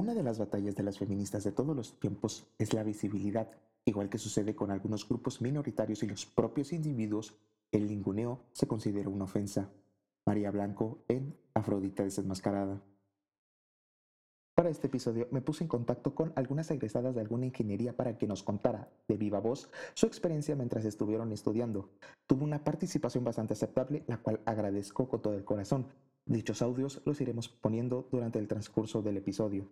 Una de las batallas de las feministas de todos los tiempos es la visibilidad. Igual que sucede con algunos grupos minoritarios y los propios individuos, el linguneo se considera una ofensa. María Blanco en Afrodita desenmascarada. Para este episodio me puse en contacto con algunas egresadas de alguna ingeniería para que nos contara de viva voz su experiencia mientras estuvieron estudiando. Tuvo una participación bastante aceptable, la cual agradezco con todo el corazón. Dichos audios los iremos poniendo durante el transcurso del episodio.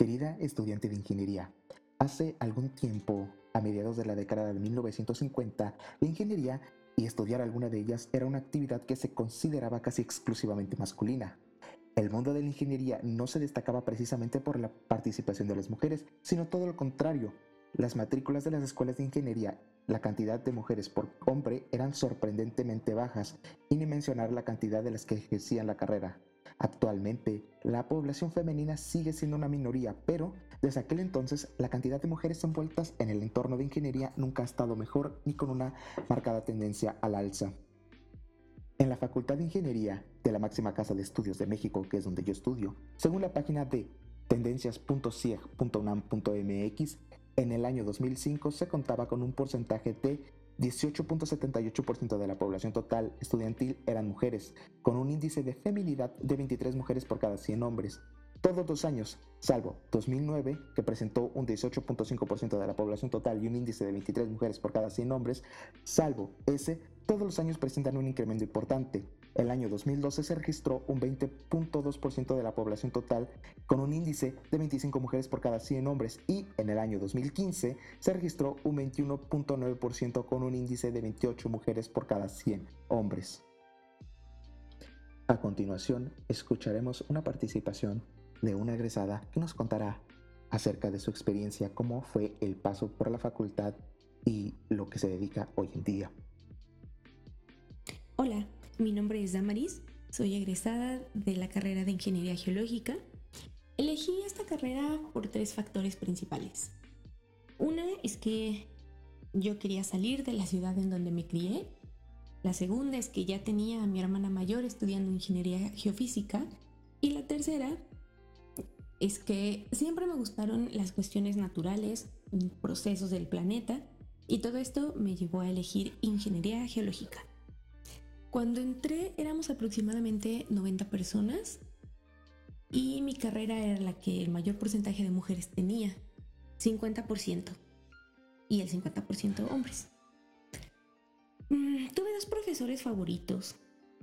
Querida estudiante de ingeniería, hace algún tiempo, a mediados de la década de 1950, la ingeniería y estudiar alguna de ellas era una actividad que se consideraba casi exclusivamente masculina. El mundo de la ingeniería no se destacaba precisamente por la participación de las mujeres, sino todo lo contrario. Las matrículas de las escuelas de ingeniería, la cantidad de mujeres por hombre eran sorprendentemente bajas, y ni mencionar la cantidad de las que ejercían la carrera. Actualmente, la población femenina sigue siendo una minoría, pero desde aquel entonces la cantidad de mujeres envueltas en el entorno de ingeniería nunca ha estado mejor ni con una marcada tendencia al alza. En la Facultad de Ingeniería de la máxima casa de estudios de México, que es donde yo estudio, según la página de tendencias.cieg.unam.mx, en el año 2005 se contaba con un porcentaje de 18.78% de la población total estudiantil eran mujeres, con un índice de feminidad de 23 mujeres por cada 100 hombres, todos los años, salvo 2009, que presentó un 18.5% de la población total y un índice de 23 mujeres por cada 100 hombres, salvo ese, todos los años presentan un incremento importante. El año 2012 se registró un 20.2% de la población total con un índice de 25 mujeres por cada 100 hombres y en el año 2015 se registró un 21.9% con un índice de 28 mujeres por cada 100 hombres. A continuación, escucharemos una participación de una egresada que nos contará acerca de su experiencia, cómo fue el paso por la facultad y lo que se dedica hoy en día. Hola, mi nombre es Damaris, soy egresada de la carrera de Ingeniería Geológica. Elegí esta carrera por tres factores principales. Una es que yo quería salir de la ciudad en donde me crié. La segunda es que ya tenía a mi hermana mayor estudiando ingeniería geofísica. Y la tercera es que siempre me gustaron las cuestiones naturales, procesos del planeta, y todo esto me llevó a elegir ingeniería geológica. Cuando entré éramos aproximadamente 90 personas y mi carrera era la que el mayor porcentaje de mujeres tenía, 50%, y el 50% hombres. Mm, tuve dos profesores favoritos.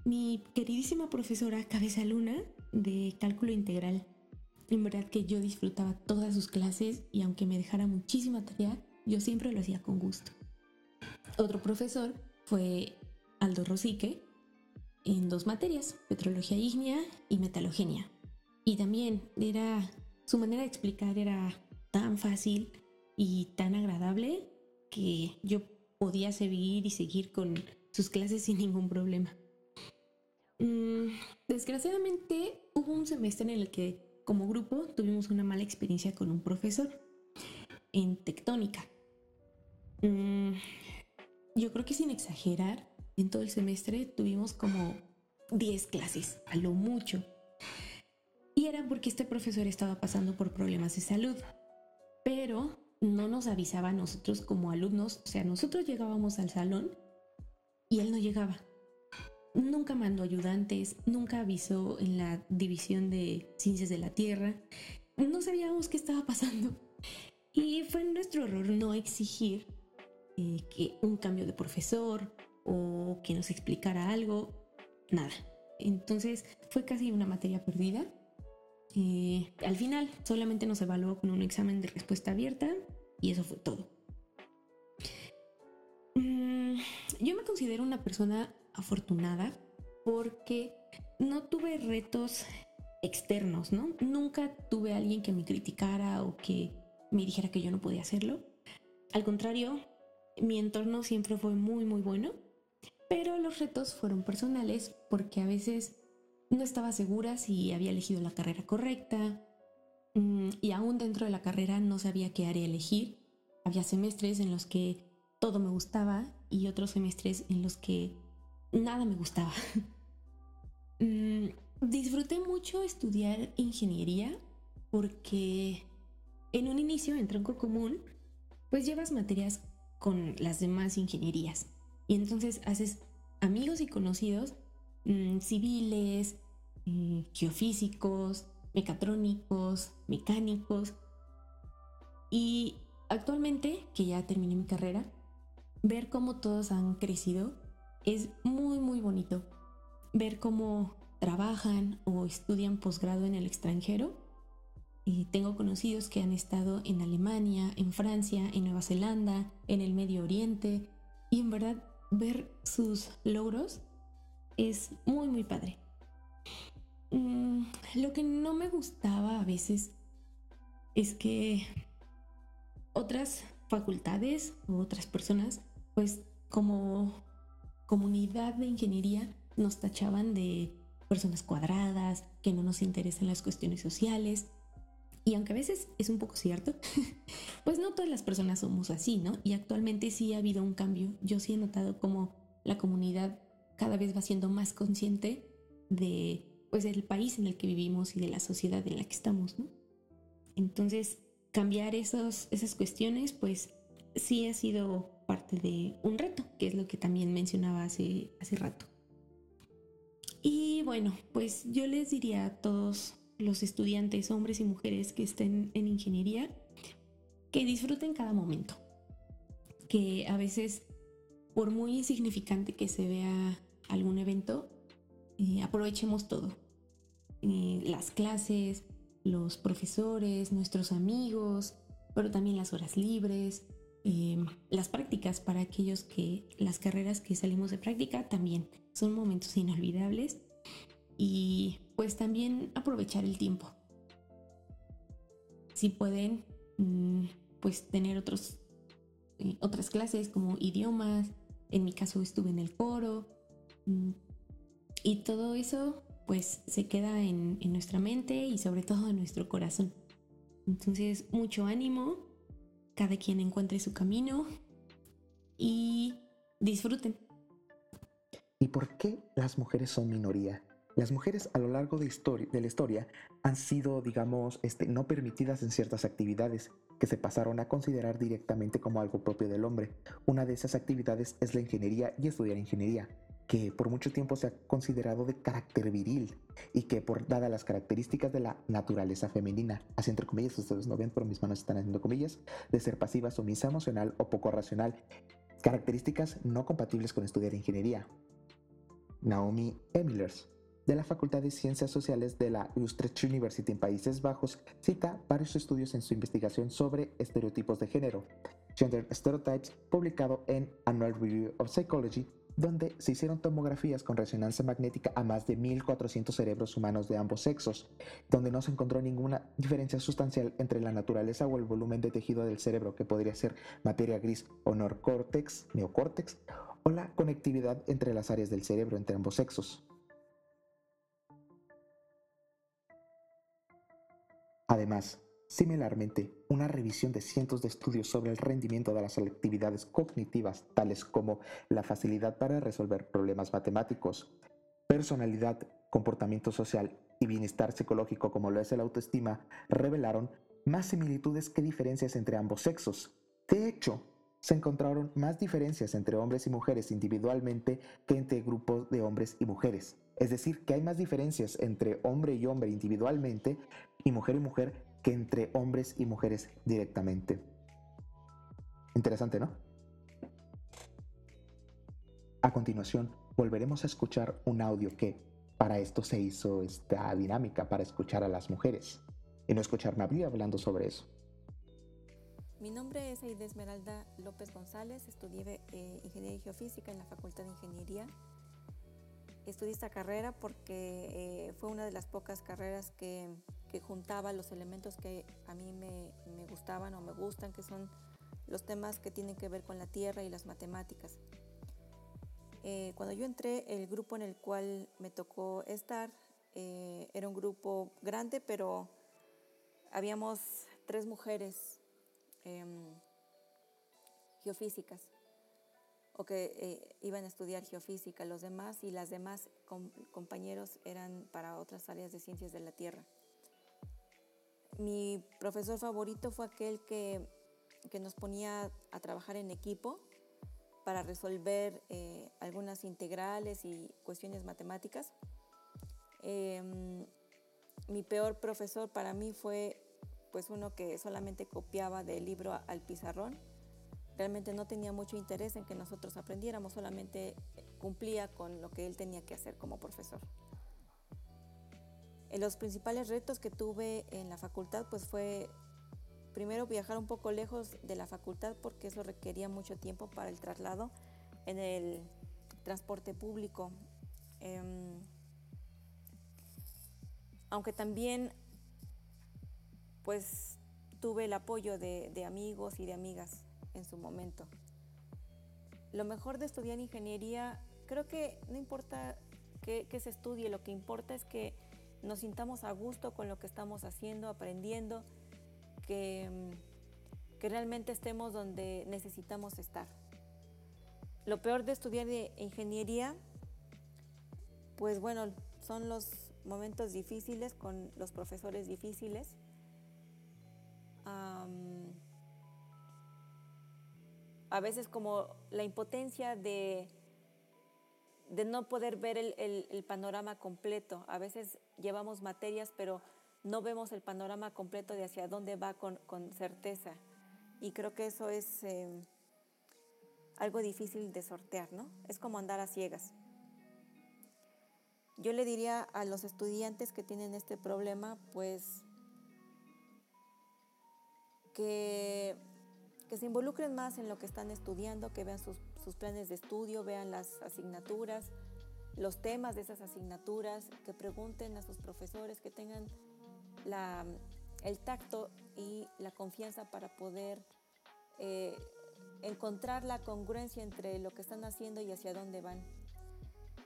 Mi queridísima profesora Cabeza Luna de cálculo integral en verdad que yo disfrutaba todas sus clases y aunque me dejara muchísima tarea, yo siempre lo hacía con gusto. Otro profesor fue Aldo Rosique en dos materias, petrología ígnea y metalogenia. Y también era su manera de explicar era tan fácil y tan agradable que yo podía seguir y seguir con sus clases sin ningún problema. Mm, desgraciadamente hubo un semestre en el que como grupo tuvimos una mala experiencia con un profesor en tectónica. Mm, yo creo que sin exagerar, en todo el semestre tuvimos como 10 clases, a lo mucho. Y era porque este profesor estaba pasando por problemas de salud, pero no nos avisaba a nosotros como alumnos, o sea, nosotros llegábamos al salón y él no llegaba nunca mandó ayudantes, nunca avisó en la división de ciencias de la Tierra. No sabíamos qué estaba pasando. Y fue nuestro error no exigir eh, que un cambio de profesor o que nos explicara algo, nada. Entonces fue casi una materia perdida. Eh, al final solamente nos evaluó con un examen de respuesta abierta y eso fue todo. Mm, yo me considero una persona afortunada porque no tuve retos externos, ¿no? Nunca tuve alguien que me criticara o que me dijera que yo no podía hacerlo. Al contrario, mi entorno siempre fue muy, muy bueno, pero los retos fueron personales porque a veces no estaba segura si había elegido la carrera correcta mm, y aún dentro de la carrera no sabía qué área elegir. Había semestres en los que todo me gustaba y otros semestres en los que nada me gustaba. Mm, disfruté mucho estudiar ingeniería porque en un inicio, en tronco común, pues llevas materias con las demás ingenierías. Y entonces haces amigos y conocidos mm, civiles, mm, geofísicos, mecatrónicos, mecánicos. Y actualmente, que ya terminé mi carrera, ver cómo todos han crecido es muy, muy bonito. Ver cómo trabajan o estudian posgrado en el extranjero. Y tengo conocidos que han estado en Alemania, en Francia, en Nueva Zelanda, en el Medio Oriente. Y en verdad ver sus logros es muy, muy padre. Mm, lo que no me gustaba a veces es que otras facultades u otras personas, pues como comunidad de ingeniería, nos tachaban de personas cuadradas, que no nos interesan las cuestiones sociales. Y aunque a veces es un poco cierto, pues no todas las personas somos así, ¿no? Y actualmente sí ha habido un cambio. Yo sí he notado como la comunidad cada vez va siendo más consciente de pues del país en el que vivimos y de la sociedad en la que estamos, ¿no? Entonces, cambiar esos, esas cuestiones, pues sí ha sido parte de un reto, que es lo que también mencionaba hace, hace rato. Y bueno, pues yo les diría a todos los estudiantes, hombres y mujeres que estén en ingeniería, que disfruten cada momento, que a veces, por muy insignificante que se vea algún evento, eh, aprovechemos todo. Eh, las clases, los profesores, nuestros amigos, pero también las horas libres, eh, las prácticas para aquellos que las carreras que salimos de práctica también son momentos inolvidables y pues también aprovechar el tiempo. Si pueden, mm, pues tener otros, otras clases como idiomas, en mi caso estuve en el coro, mm, y todo eso pues se queda en, nuestra mente y sobre todo en nuestro corazón. Entonces, mucho ánimo, cada quien encuentre su camino y disfruten. ¿Y por qué las mujeres son minoría? Las mujeres a lo largo de, la historia han sido, digamos, este, no permitidas en ciertas actividades que se pasaron a considerar directamente como algo propio del hombre. Una de esas actividades es la ingeniería y estudiar ingeniería que por mucho tiempo se ha considerado de carácter viril y que por dadas las características de la naturaleza femenina, así entre comillas, ustedes no ven, pero mis manos están haciendo comillas, de ser pasiva, sumisa, emocional o poco racional, características no compatibles con estudiar ingeniería. Naomi Emilers, de la Facultad de Ciencias Sociales de la Utrecht University en Países Bajos, cita varios estudios en su investigación sobre estereotipos de género, Gender Stereotypes, publicado en Annual Review of Psychology donde se hicieron tomografías con resonancia magnética a más de 1.400 cerebros humanos de ambos sexos, donde no se encontró ninguna diferencia sustancial entre la naturaleza o el volumen de tejido del cerebro, que podría ser materia gris o neocórtex, neocórtex, o la conectividad entre las áreas del cerebro entre ambos sexos. Además, Similarmente, una revisión de cientos de estudios sobre el rendimiento de las actividades cognitivas, tales como la facilidad para resolver problemas matemáticos, personalidad, comportamiento social y bienestar psicológico como lo es el autoestima, revelaron más similitudes que diferencias entre ambos sexos. De hecho, se encontraron más diferencias entre hombres y mujeres individualmente que entre grupos de hombres y mujeres. Es decir, que hay más diferencias entre hombre y hombre individualmente y mujer y mujer que entre hombres y mujeres directamente. Interesante, ¿no? A continuación, volveremos a escuchar un audio que, para esto se hizo esta dinámica, para escuchar a las mujeres, y no escucharme a hablando sobre eso. Mi nombre es Aide Esmeralda López González, estudié eh, Ingeniería Geofísica en la Facultad de Ingeniería. Estudié esta carrera porque eh, fue una de las pocas carreras que que juntaba los elementos que a mí me, gustaban o me gustan, que son los temas que tienen que ver con la tierra y las matemáticas. Eh, cuando yo entré, el grupo en el cual me tocó estar eh, era un grupo grande, pero habíamos tres mujeres em, geofísicas o que eh, iban a estudiar geofísica. Los demás y las demás compañeros eran para otras áreas de ciencias de la Tierra. mi profesor favorito fue aquel que, que nos ponía a trabajar en equipo para resolver eh, algunas integrales y cuestiones matemáticas. Em, mi peor profesor para mí fue pues uno que solamente copiaba del libro al pizarrón. Realmente no tenía mucho interés en que nosotros aprendiéramos, solamente cumplía con lo que él tenía que hacer como profesor. En los principales retos que tuve en la facultad pues fue primero viajar un poco lejos de la facultad porque eso requería mucho tiempo para el traslado en el transporte público. Em, aunque también pues tuve el apoyo de, amigos y de amigas en su momento. Lo mejor de estudiar ingeniería, creo que no importa que, se estudie, lo que importa es que nos sintamos a gusto con lo que estamos haciendo, aprendiendo que, que realmente estemos donde necesitamos estar. Lo peor de estudiar ingeniería, pues bueno, son los momentos difíciles con los profesores difíciles. A veces como la impotencia de, de no poder ver el, el, panorama completo. A veces llevamos materias, pero no vemos el panorama completo de hacia dónde va con, certeza. Y creo que eso es em, algo difícil de sortear, ¿no? Es como andar a ciegas. Yo le diría a los estudiantes que tienen este problema, pues, que, que se involucren más en lo que están estudiando, que vean sus, sus planes de estudio, vean las asignaturas, los temas de esas asignaturas, que pregunten a sus profesores, que tengan el tacto y la confianza para poder eh, encontrar la congruencia entre lo que están haciendo y hacia dónde van.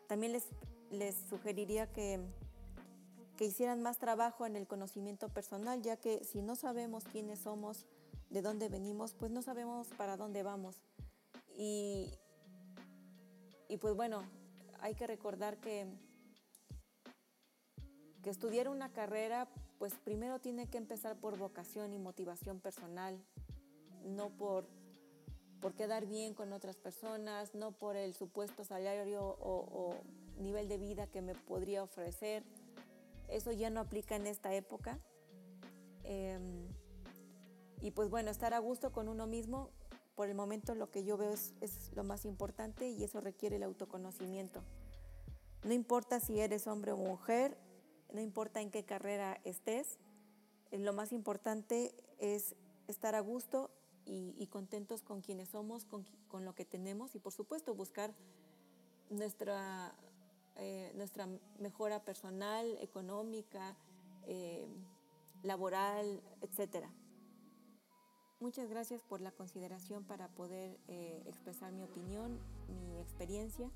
También les, les sugeriría que, que hicieran más trabajo en el conocimiento personal, ya que si no sabemos quiénes somos, de dónde venimos, pues no sabemos para dónde vamos. Y, y pues bueno, hay que recordar que, que estudiar una carrera pues primero tiene que empezar por vocación y motivación personal, no por, por quedar bien con otras personas, no por el supuesto salario o, nivel de vida que me podría ofrecer. Eso ya no aplica en esta época. Em, y pues bueno, estar a gusto con uno mismo, por el momento lo que yo veo es, es, lo más importante y eso requiere el autoconocimiento. No importa si eres hombre o mujer, no importa en qué carrera estés, eh, lo más importante es estar a gusto y, contentos con quienes somos, con, lo que tenemos y por supuesto buscar nuestra, eh, nuestra mejora personal, económica, eh, laboral, etc. Muchas gracias por la consideración para poder expresar mi opinión, mi experiencia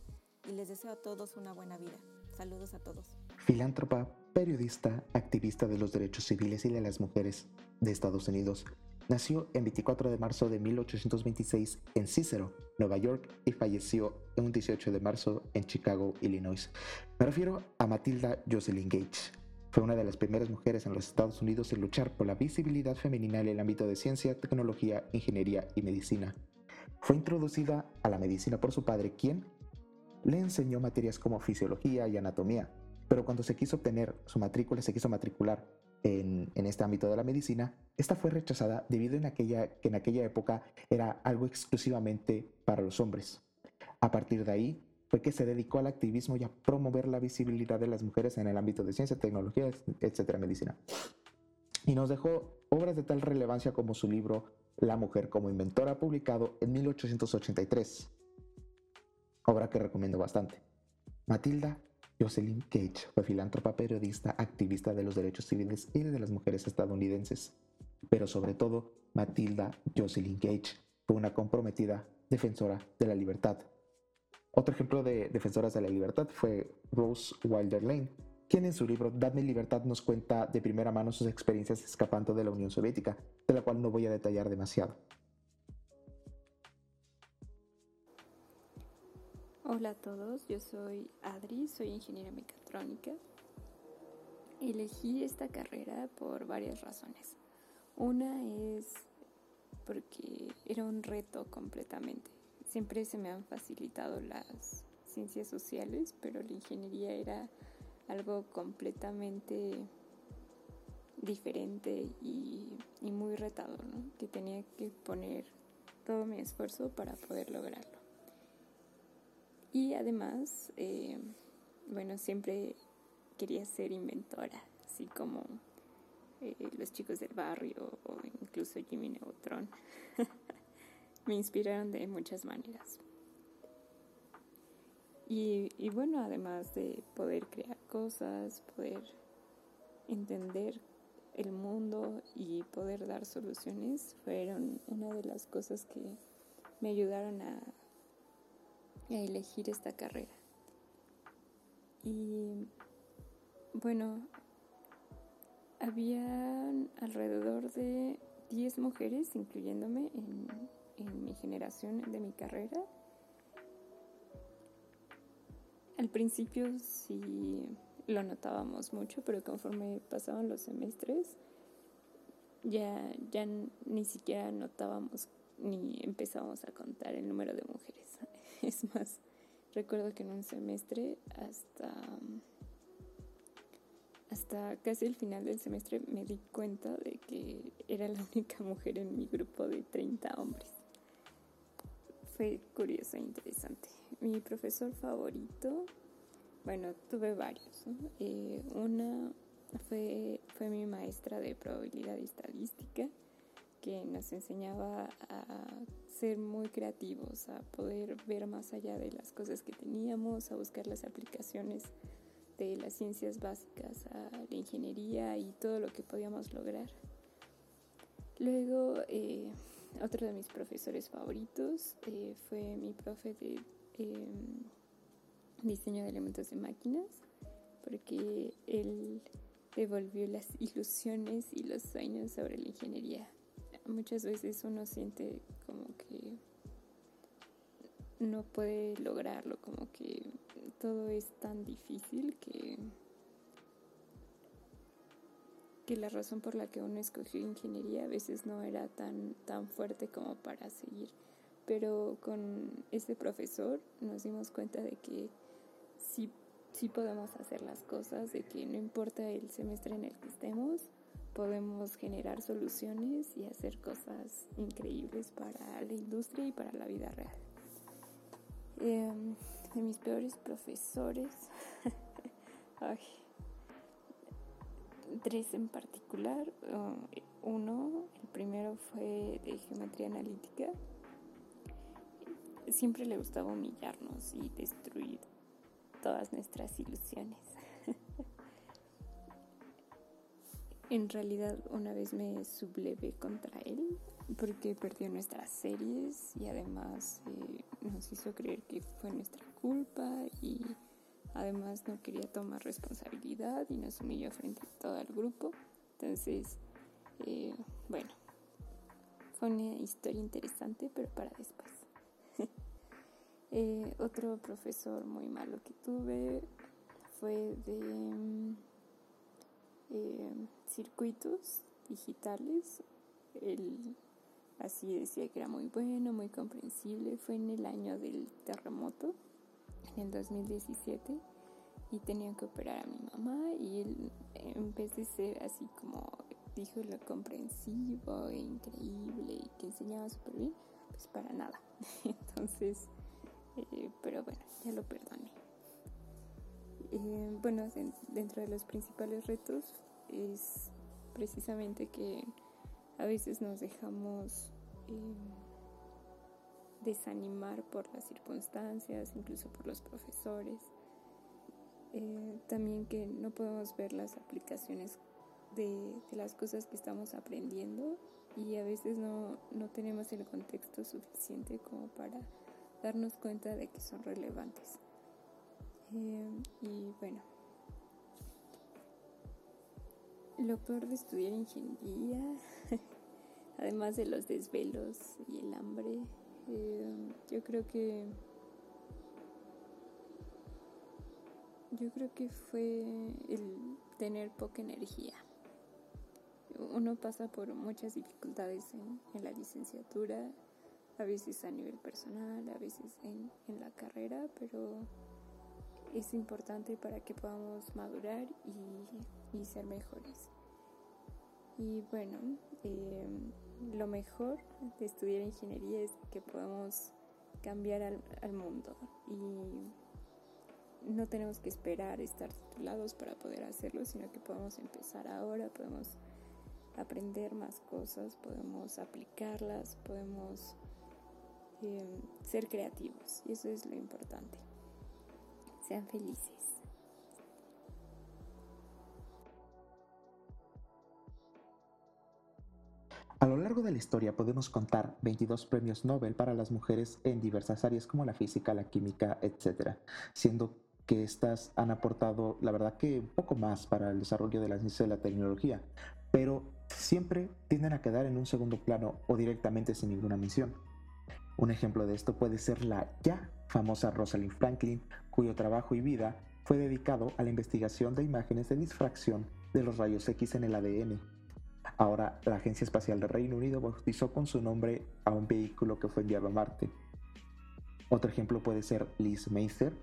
y les deseo a todos una buena vida. Saludos a todos. Filántropa, periodista, activista de los derechos civiles y de las mujeres de Estados Unidos. Nació el 24 de marzo de 1826 en Cicero, Nueva York, y falleció el 18 de marzo en Chicago, Illinois. Me refiero a Matilda Jocelyn Gage. Fue una de las primeras mujeres en los Estados Unidos en luchar por la visibilidad femenina en el ámbito de ciencia, tecnología, ingeniería y medicina. Fue introducida a la medicina por su padre, quien le enseñó materias como fisiología y anatomía, pero cuando se quiso obtener su matrícula, se quiso matricular en, este ámbito de la medicina, esta fue rechazada debido a aquella, que en aquella época era algo exclusivamente para los hombres. A partir de ahí fue que se dedicó al activismo y a promover la visibilidad de las mujeres en el ámbito de ciencia, tecnología, etcétera, medicina. Y nos dejó obras de tal relevancia como su libro La mujer como inventora, publicado en 1883 obra que recomiendo bastante. Matilda Jocelyn Cage fue filántropa, periodista, activista de los derechos civiles y de las mujeres estadounidenses. Pero sobre todo, Matilda Jocelyn Cage fue una comprometida defensora de la libertad. Otro ejemplo de defensoras de la libertad fue Rose Wilder Lane, quien en su libro Dadme Libertad nos cuenta de primera mano sus experiencias escapando de la Unión Soviética, de la cual no voy a detallar demasiado. Hola a todos, yo soy Adri, soy ingeniera mecatrónica. elegí esta carrera por varias razones. Una es porque era un reto completamente. Siempre se me han facilitado las ciencias sociales, pero la ingeniería era algo completamente diferente y, muy retador, que tenía que poner todo mi esfuerzo para poder lograrlo. Y además, eh, bueno, siempre quería ser inventora, así como eh, los chicos del barrio o incluso Jimmy Neutron. Me inspiraron de muchas maneras. Y, y, bueno, además de poder crear cosas, poder entender el mundo y poder dar soluciones, fueron una de las cosas que me ayudaron a, a elegir esta carrera. Y bueno, había alrededor de 10 mujeres, incluyéndome en, en mi generación de mi carrera. Al principio sí lo notábamos mucho, pero conforme pasaban los semestres, ya, ya ni siquiera notábamos ni empezábamos a contar el número de mujeres. Es más, recuerdo que en un semestre hasta hasta casi el final del semestre me di cuenta de que era la única mujer en mi grupo de 30 hombres. Fue curioso e interesante. Mi profesor favorito, bueno, tuve varios. Eh, una fue, fue mi maestra de probabilidad y estadística, que nos enseñaba a ser muy creativos, a poder ver más allá de las cosas que teníamos, a buscar las aplicaciones de las ciencias básicas a la ingeniería y todo lo que podíamos lograr. Luego, eh, otro de mis profesores favoritos eh, fue mi profe de em, diseño de elementos de máquinas, porque él devolvió las ilusiones y los sueños sobre la ingeniería. Muchas veces uno siente como que no puede lograrlo, como que todo es tan difícil que, que la razón por la que uno escogió ingeniería a veces no era tan, tan fuerte como para seguir. Pero con este profesor nos dimos cuenta de que sí, sí podemos hacer las cosas, de que no importa el semestre en el que estemos, podemos generar soluciones y hacer cosas increíbles para la industria y para la vida real. Em, de mis peores profesores, tres en particular. uno, el primero fue de geometría analítica. Siempre le gustaba humillarnos y destruir todas nuestras ilusiones. en realidad una vez me sublevé contra él porque perdió nuestras series y además eh, nos hizo creer que fue nuestra culpa y además no quería tomar responsabilidad y nos humilló frente a todo el grupo. Entonces, eh, bueno, fue una historia interesante, pero para después. Eh, otro profesor muy malo que tuve fue de circuitos digitales. El Así decía que era muy bueno, muy comprensible. Fue en el año del terremoto, en el 2017, y tenían que operar a mi mamá y él, en vez de ser así como dijo lo comprensivo e increíble y que enseñaba súper bien, pues para nada. Entonces, eh, pero bueno, ya lo perdoné. Eh, bueno, dentro de los principales retos es precisamente que a veces nos dejamos eh, desanimar por las circunstancias, incluso por los profesores. Eh, también que no podemos ver las aplicaciones de, las cosas que estamos aprendiendo y a veces no, tenemos el contexto suficiente como para darnos cuenta de que son relevantes. Eh, y bueno, lo peor de estudiar ingeniería, además de los desvelos y el hambre, eh, yo creo que yo creo que fue el tener poca energía. Uno pasa por muchas dificultades en, la licenciatura, a veces a nivel personal, a veces en, la carrera, pero es importante para que podamos madurar y, ser mejores. Y bueno, eh, lo mejor de estudiar ingeniería es que podemos cambiar al, mundo y no tenemos que esperar estar titulados para poder hacerlo, sino que podemos empezar ahora, podemos aprender más cosas, podemos aplicarlas, podemos em, ser creativos y eso es lo importante. Sean felices. A lo largo de la historia podemos contar 22 premios Nobel para las mujeres en diversas áreas como la física, la química, etc., siendo que estas han aportado, la verdad que un poco más para el desarrollo de la ciencia y la tecnología, pero siempre tienden a quedar en un segundo plano o directamente sin ninguna mención. Un ejemplo de esto puede ser la ya famosa Rosalind Franklin, cuyo trabajo y vida fue dedicado a la investigación de imágenes de difracción de los rayos X en el ADN. Ahora, la Agencia Espacial del Reino Unido bautizó con su nombre a un vehículo que fue enviado a Marte. Otro ejemplo puede ser Liz Meiser,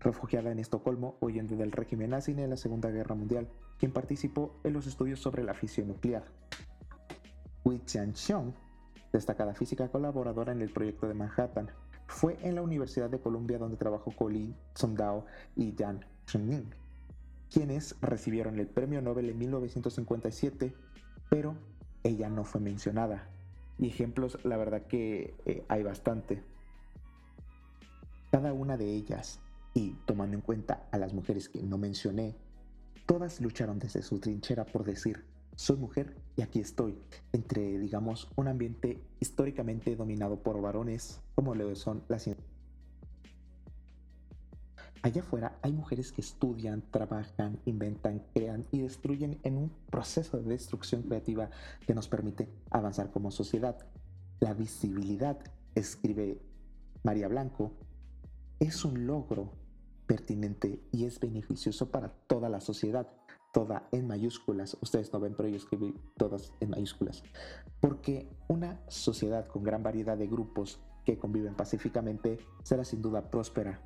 refugiada en Estocolmo huyendo del régimen nazi en la Segunda Guerra Mundial, quien participó en los estudios sobre la fisión nuclear. Wei Xiong, destacada física colaboradora en el proyecto de Manhattan, fue en la Universidad de Columbia donde trabajó con Lee y Jan Chengning, quienes recibieron el premio Nobel en 1957, pero ella no fue mencionada. Y ejemplos, la verdad que eh, hay bastante. Cada una de ellas y tomando en cuenta a las mujeres que no mencioné, todas lucharon desde su trinchera por decir, soy mujer y aquí estoy, entre, digamos, un ambiente históricamente dominado por varones, como lo son las Allá afuera hay mujeres que estudian, trabajan, inventan, crean y destruyen en un proceso de destrucción creativa que nos permite avanzar como sociedad. La visibilidad, escribe María Blanco, es un logro pertinente y es beneficioso para toda la sociedad, toda en mayúsculas. Ustedes no ven, pero yo escribí todas en mayúsculas. Porque una sociedad con gran variedad de grupos que conviven pacíficamente será sin duda próspera.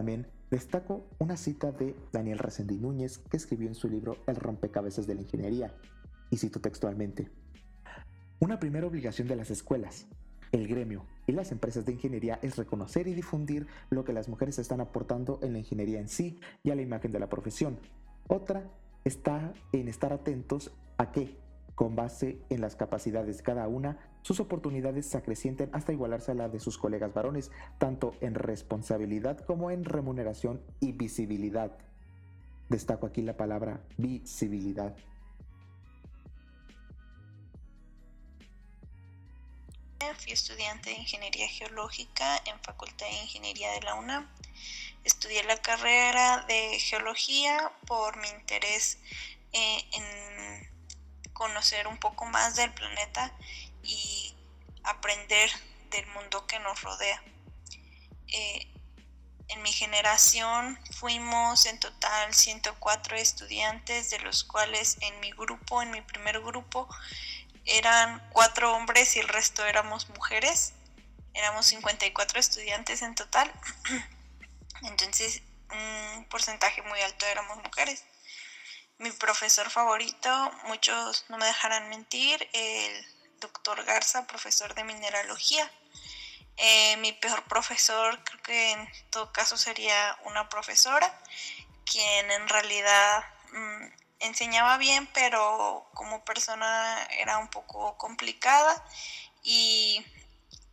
También destaco una cita de Daniel Resendi Núñez que escribió en su libro El rompecabezas de la ingeniería, y cito textualmente. Una primera obligación de las escuelas, el gremio y las empresas de ingeniería es reconocer y difundir lo que las mujeres están aportando en la ingeniería en sí y a la imagen de la profesión. Otra está en estar atentos a que, con base en las capacidades de cada una, sus oportunidades se acrecienten hasta igualarse a la de sus colegas varones, tanto en responsabilidad como en remuneración y visibilidad. Destaco aquí la palabra visibilidad. Fui estudiante de Ingeniería Geológica en Facultad de Ingeniería de la UNAM. Estudié la carrera de Geología por mi interés eh, en conocer un poco más del planeta y aprender del mundo que nos rodea. Eh, en mi generación fuimos en total 104 estudiantes, de los cuales en mi grupo, en mi primer grupo, eran cuatro hombres y el resto éramos mujeres. Éramos 54 estudiantes en total. Entonces, un porcentaje muy alto éramos mujeres. Mi profesor favorito, muchos no me dejarán mentir, el doctor Garza, profesor de mineralogía. Eh, mi peor profesor, creo que en todo caso sería una profesora, quien en realidad mm, enseñaba bien, pero como persona era un poco complicada y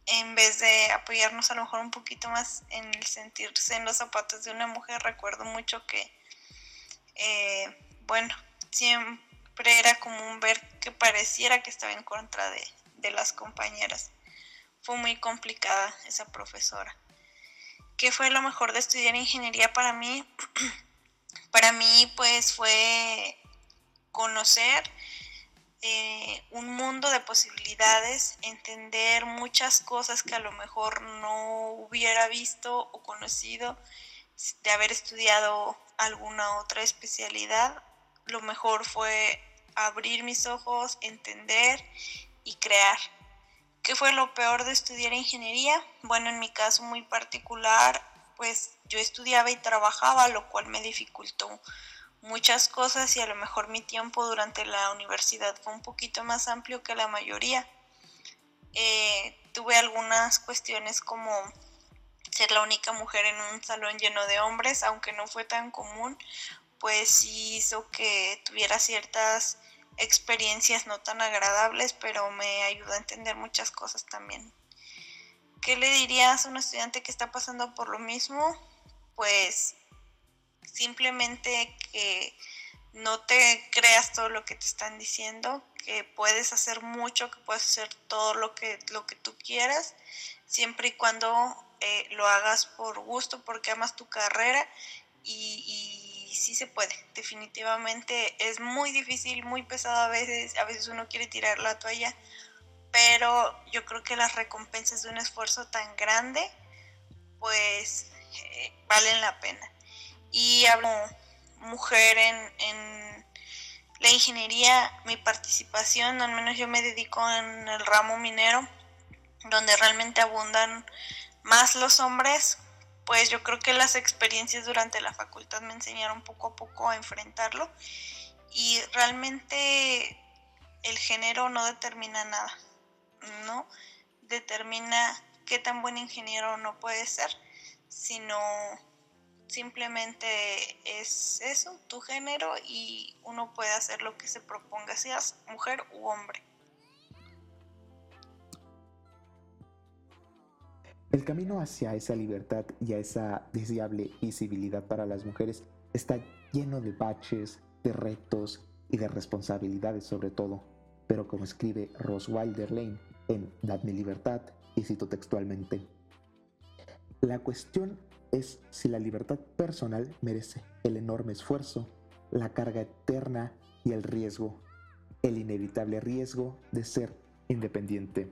en vez de apoyarnos a lo mejor un poquito más en el sentirse en los zapatos de una mujer, recuerdo mucho que, eh, bueno, siempre era común ver que pareciera que estaba en contra de, de las compañeras. Fue muy complicada esa profesora. ¿Qué fue lo mejor de estudiar ingeniería para mí? para mí pues fue conocer eh, un mundo de posibilidades, entender muchas cosas que a lo mejor no hubiera visto o conocido de haber estudiado alguna otra especialidad, lo mejor fue abrir mis ojos, entender y crear. ¿Qué fue lo peor de estudiar ingeniería? Bueno, en mi caso muy particular, pues yo estudiaba y trabajaba, lo cual me dificultó muchas cosas y a lo mejor mi tiempo durante la universidad fue un poquito más amplio que la mayoría. Eh, tuve algunas cuestiones como ser la única mujer en un salón lleno de hombres, aunque no fue tan común, pues hizo que tuviera ciertas experiencias no tan agradables, pero me ayudó a entender muchas cosas también. ¿Qué le dirías a un estudiante que está pasando por lo mismo? Pues simplemente que no te creas todo lo que te están diciendo, que puedes hacer mucho, que puedes hacer todo lo que, lo que tú quieras, siempre y cuando eh, lo hagas por gusto, porque amas tu carrera y, y sí se puede, definitivamente es muy difícil, muy pesado a veces, a veces uno quiere tirar la toalla, pero yo creo que las recompensas de un esfuerzo tan grande, pues eh, valen la pena. Y hablo mujer en, en la ingeniería, mi participación, al menos yo me dedico en el ramo minero, donde realmente abundan más los hombres, pues yo creo que las experiencias durante la facultad me enseñaron poco a poco a enfrentarlo y realmente el género no determina nada, ¿no? Determina qué tan buen ingeniero no puede ser, sino simplemente es eso, tu género y uno puede hacer lo que se proponga, seas mujer u hombre. El camino hacia esa libertad y a esa deseable visibilidad para las mujeres está lleno de baches, de retos y de responsabilidades sobre todo. Pero como escribe Ross Wilder Lane en Dadme Libertad, y cito textualmente, la cuestión es si la libertad personal merece el enorme esfuerzo, la carga eterna y el riesgo, el inevitable riesgo de ser independiente.